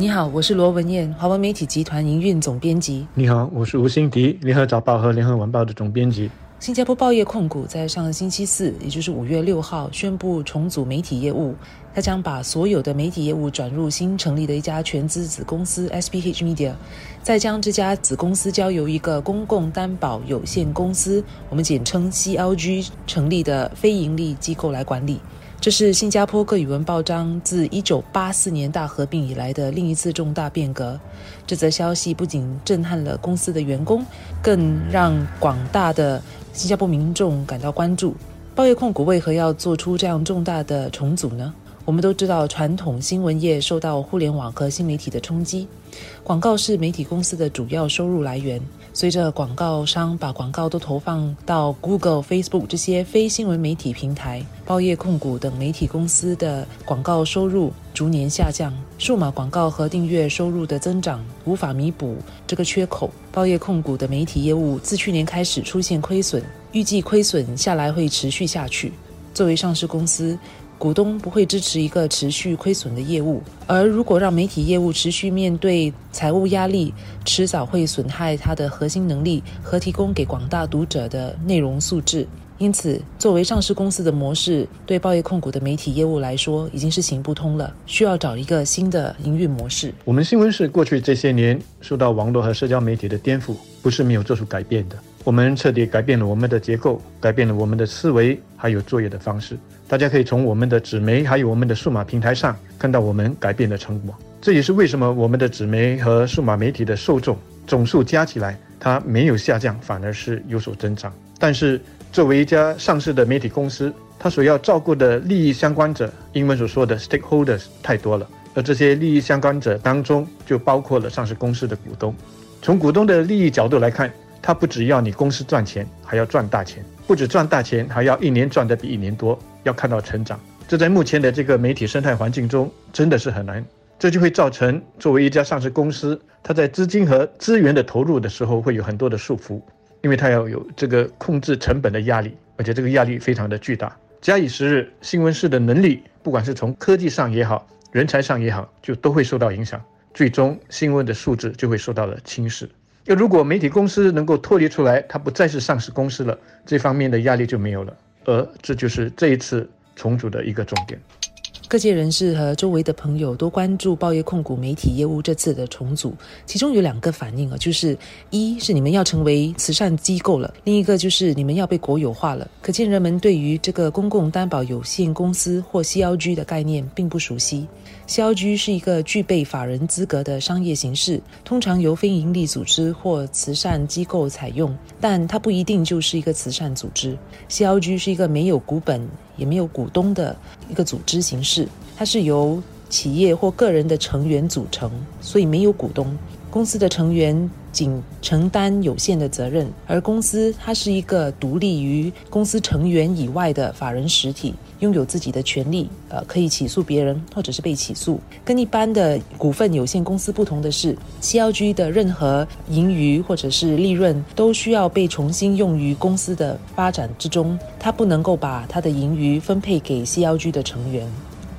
你好，我是罗文燕，华文媒体集团营运总编辑。你好，我是吴欣迪，联合早报和联合晚报的总编辑。新加坡报业控股在上个星期四，也就是五月六号，宣布重组媒体业务。他将把所有的媒体业务转入新成立的一家全资子公司 SPH Media，再将这家子公司交由一个公共担保有限公司，我们简称 CLG 成立的非盈利机构来管理。这是新加坡各语文报章自1984年大合并以来的另一次重大变革。这则消息不仅震撼了公司的员工，更让广大的新加坡民众感到关注。报业控股为何要做出这样重大的重组呢？我们都知道，传统新闻业受到互联网和新媒体的冲击，广告是媒体公司的主要收入来源。随着广告商把广告都投放到 Google、Facebook 这些非新闻媒体平台，报业控股等媒体公司的广告收入逐年下降，数码广告和订阅收入的增长无法弥补这个缺口。报业控股的媒体业务自去年开始出现亏损，预计亏损下来会持续下去。作为上市公司。股东不会支持一个持续亏损的业务，而如果让媒体业务持续面对财务压力，迟早会损害它的核心能力和提供给广大读者的内容素质。因此，作为上市公司的模式，对报业控股的媒体业务来说已经是行不通了，需要找一个新的营运模式。我们新闻是过去这些年受到网络和社交媒体的颠覆，不是没有做出改变的。我们彻底改变了我们的结构，改变了我们的思维，还有作业的方式。大家可以从我们的纸媒还有我们的数码平台上看到我们改变的成果。这也是为什么我们的纸媒和数码媒体的受众总数加起来，它没有下降，反而是有所增长。但是，作为一家上市的媒体公司，它所要照顾的利益相关者，英文所说的 stakeholders 太多了。而这些利益相关者当中，就包括了上市公司的股东。从股东的利益角度来看，他不只要你公司赚钱，还要赚大钱；不止赚大钱，还要一年赚的比一年多，要看到成长。这在目前的这个媒体生态环境中，真的是很难。这就会造成作为一家上市公司，它在资金和资源的投入的时候，会有很多的束缚，因为它要有这个控制成本的压力，而且这个压力非常的巨大。假以时日，新闻室的能力，不管是从科技上也好，人才上也好，就都会受到影响，最终新闻的素质就会受到了侵蚀。要如果媒体公司能够脱离出来，它不再是上市公司了，这方面的压力就没有了。而这就是这一次重组的一个重点。各界人士和周围的朋友都关注报业控股媒体业务这次的重组，其中有两个反应啊，就是一是你们要成为慈善机构了，另一个就是你们要被国有化了。可见人们对于这个公共担保有限公司或 CLG 的概念并不熟悉。CLG 是一个具备法人资格的商业形式，通常由非营利组织或慈善机构采用，但它不一定就是一个慈善组织。CLG 是一个没有股本。也没有股东的一个组织形式，它是由企业或个人的成员组成，所以没有股东。公司的成员仅承担有限的责任，而公司它是一个独立于公司成员以外的法人实体，拥有自己的权利，呃，可以起诉别人或者是被起诉。跟一般的股份有限公司不同的是，CLG 的任何盈余或者是利润都需要被重新用于公司的发展之中，它不能够把它的盈余分配给 CLG 的成员。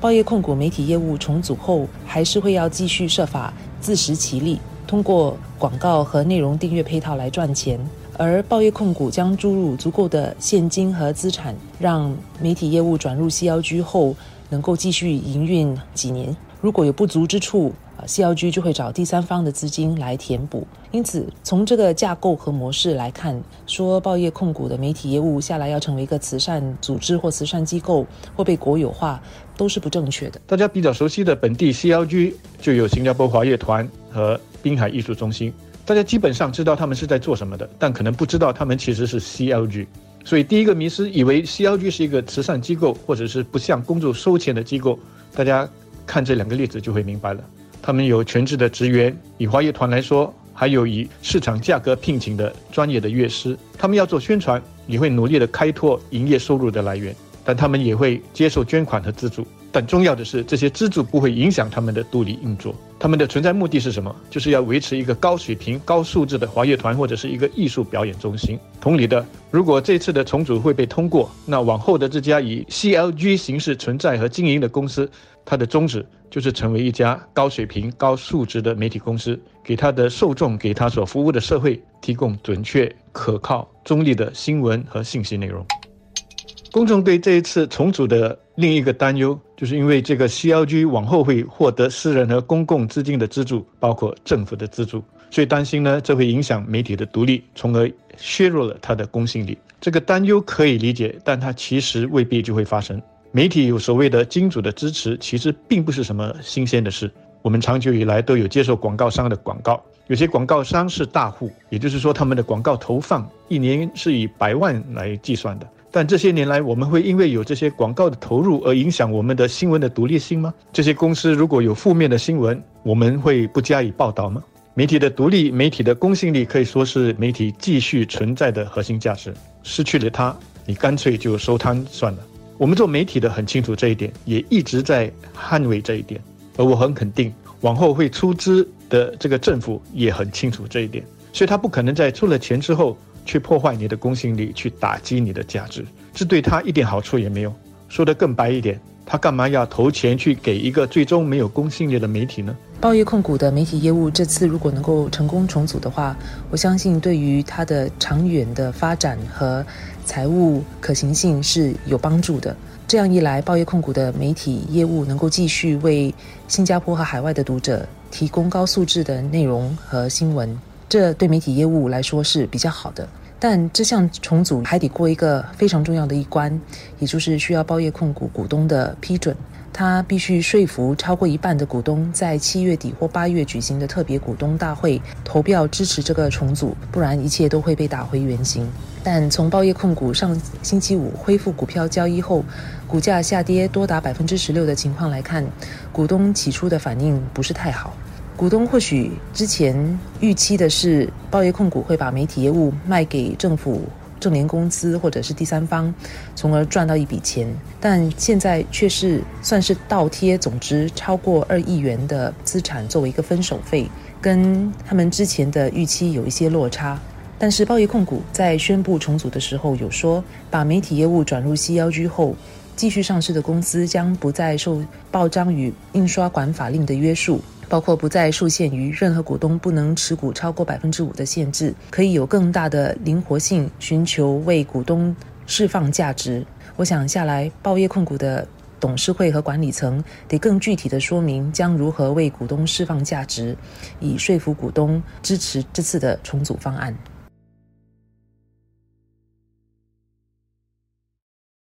报业控股媒体业务重组后，还是会要继续设法自食其力。通过广告和内容订阅配套来赚钱，而报业控股将注入足够的现金和资产，让媒体业务转入 CLG 后能够继续营运几年。如果有不足之处，，CLG 就会找第三方的资金来填补。因此，从这个架构和模式来看，说报业控股的媒体业务下来要成为一个慈善组织或慈善机构，或被国有化，都是不正确的。大家比较熟悉的本地 CLG 就有新加坡华乐团和滨海艺术中心，大家基本上知道他们是在做什么的，但可能不知道他们其实是 CLG。所以第一个迷思以为 CLG 是一个慈善机构，或者是不向公众收钱的机构。大家看这两个例子就会明白了。他们有全职的职员，以华乐团来说，还有以市场价格聘请的专业的乐师。他们要做宣传，也会努力的开拓营业收入的来源，但他们也会接受捐款和资助。但重要的是，这些资助不会影响他们的独立运作。他们的存在目的是什么？就是要维持一个高水平、高素质的华乐团或者是一个艺术表演中心。同理的，如果这次的重组会被通过，那往后的这家以 CLG 形式存在和经营的公司，它的宗旨就是成为一家高水平、高素质的媒体公司，给它的受众、给它所服务的社会提供准确、可靠、中立的新闻和信息内容。公众对这一次重组的另一个担忧，就是因为这个 CLG 往后会获得私人和公共资金的资助，包括政府的资助，所以担心呢，这会影响媒体的独立，从而削弱了它的公信力。这个担忧可以理解，但它其实未必就会发生。媒体有所谓的金主的支持，其实并不是什么新鲜的事。我们长久以来都有接受广告商的广告，有些广告商是大户，也就是说他们的广告投放一年是以百万来计算的。但这些年来，我们会因为有这些广告的投入而影响我们的新闻的独立性吗？这些公司如果有负面的新闻，我们会不加以报道吗？媒体的独立、媒体的公信力可以说是媒体继续存在的核心价值。失去了它，你干脆就收摊算了。我们做媒体的很清楚这一点，也一直在捍卫这一点。而我很肯定，往后会出资的这个政府也很清楚这一点，所以他不可能在出了钱之后。去破坏你的公信力，去打击你的价值，这对他一点好处也没有。说得更白一点，他干嘛要投钱去给一个最终没有公信力的媒体呢？报业控股的媒体业务这次如果能够成功重组的话，我相信对于它的长远的发展和财务可行性是有帮助的。这样一来，报业控股的媒体业务能够继续为新加坡和海外的读者提供高素质的内容和新闻，这对媒体业务来说是比较好的。但这项重组还得过一个非常重要的一关，也就是需要报业控股股东的批准。他必须说服超过一半的股东在七月底或八月举行的特别股东大会投票支持这个重组，不然一切都会被打回原形。但从报业控股上星期五恢复股票交易后，股价下跌多达百分之十六的情况来看，股东起初的反应不是太好。股东或许之前预期的是，报业控股会把媒体业务卖给政府、正联公司或者是第三方，从而赚到一笔钱。但现在却是算是倒贴总值超过二亿元的资产作为一个分手费，跟他们之前的预期有一些落差。但是报业控股在宣布重组的时候有说，把媒体业务转入 CLG 后，继续上市的公司将不再受报章与印刷管法令的约束。包括不再受限于任何股东不能持股超过百分之五的限制，可以有更大的灵活性，寻求为股东释放价值。我想下来，报业控股的董事会和管理层得更具体的说明将如何为股东释放价值，以说服股东支持这次的重组方案。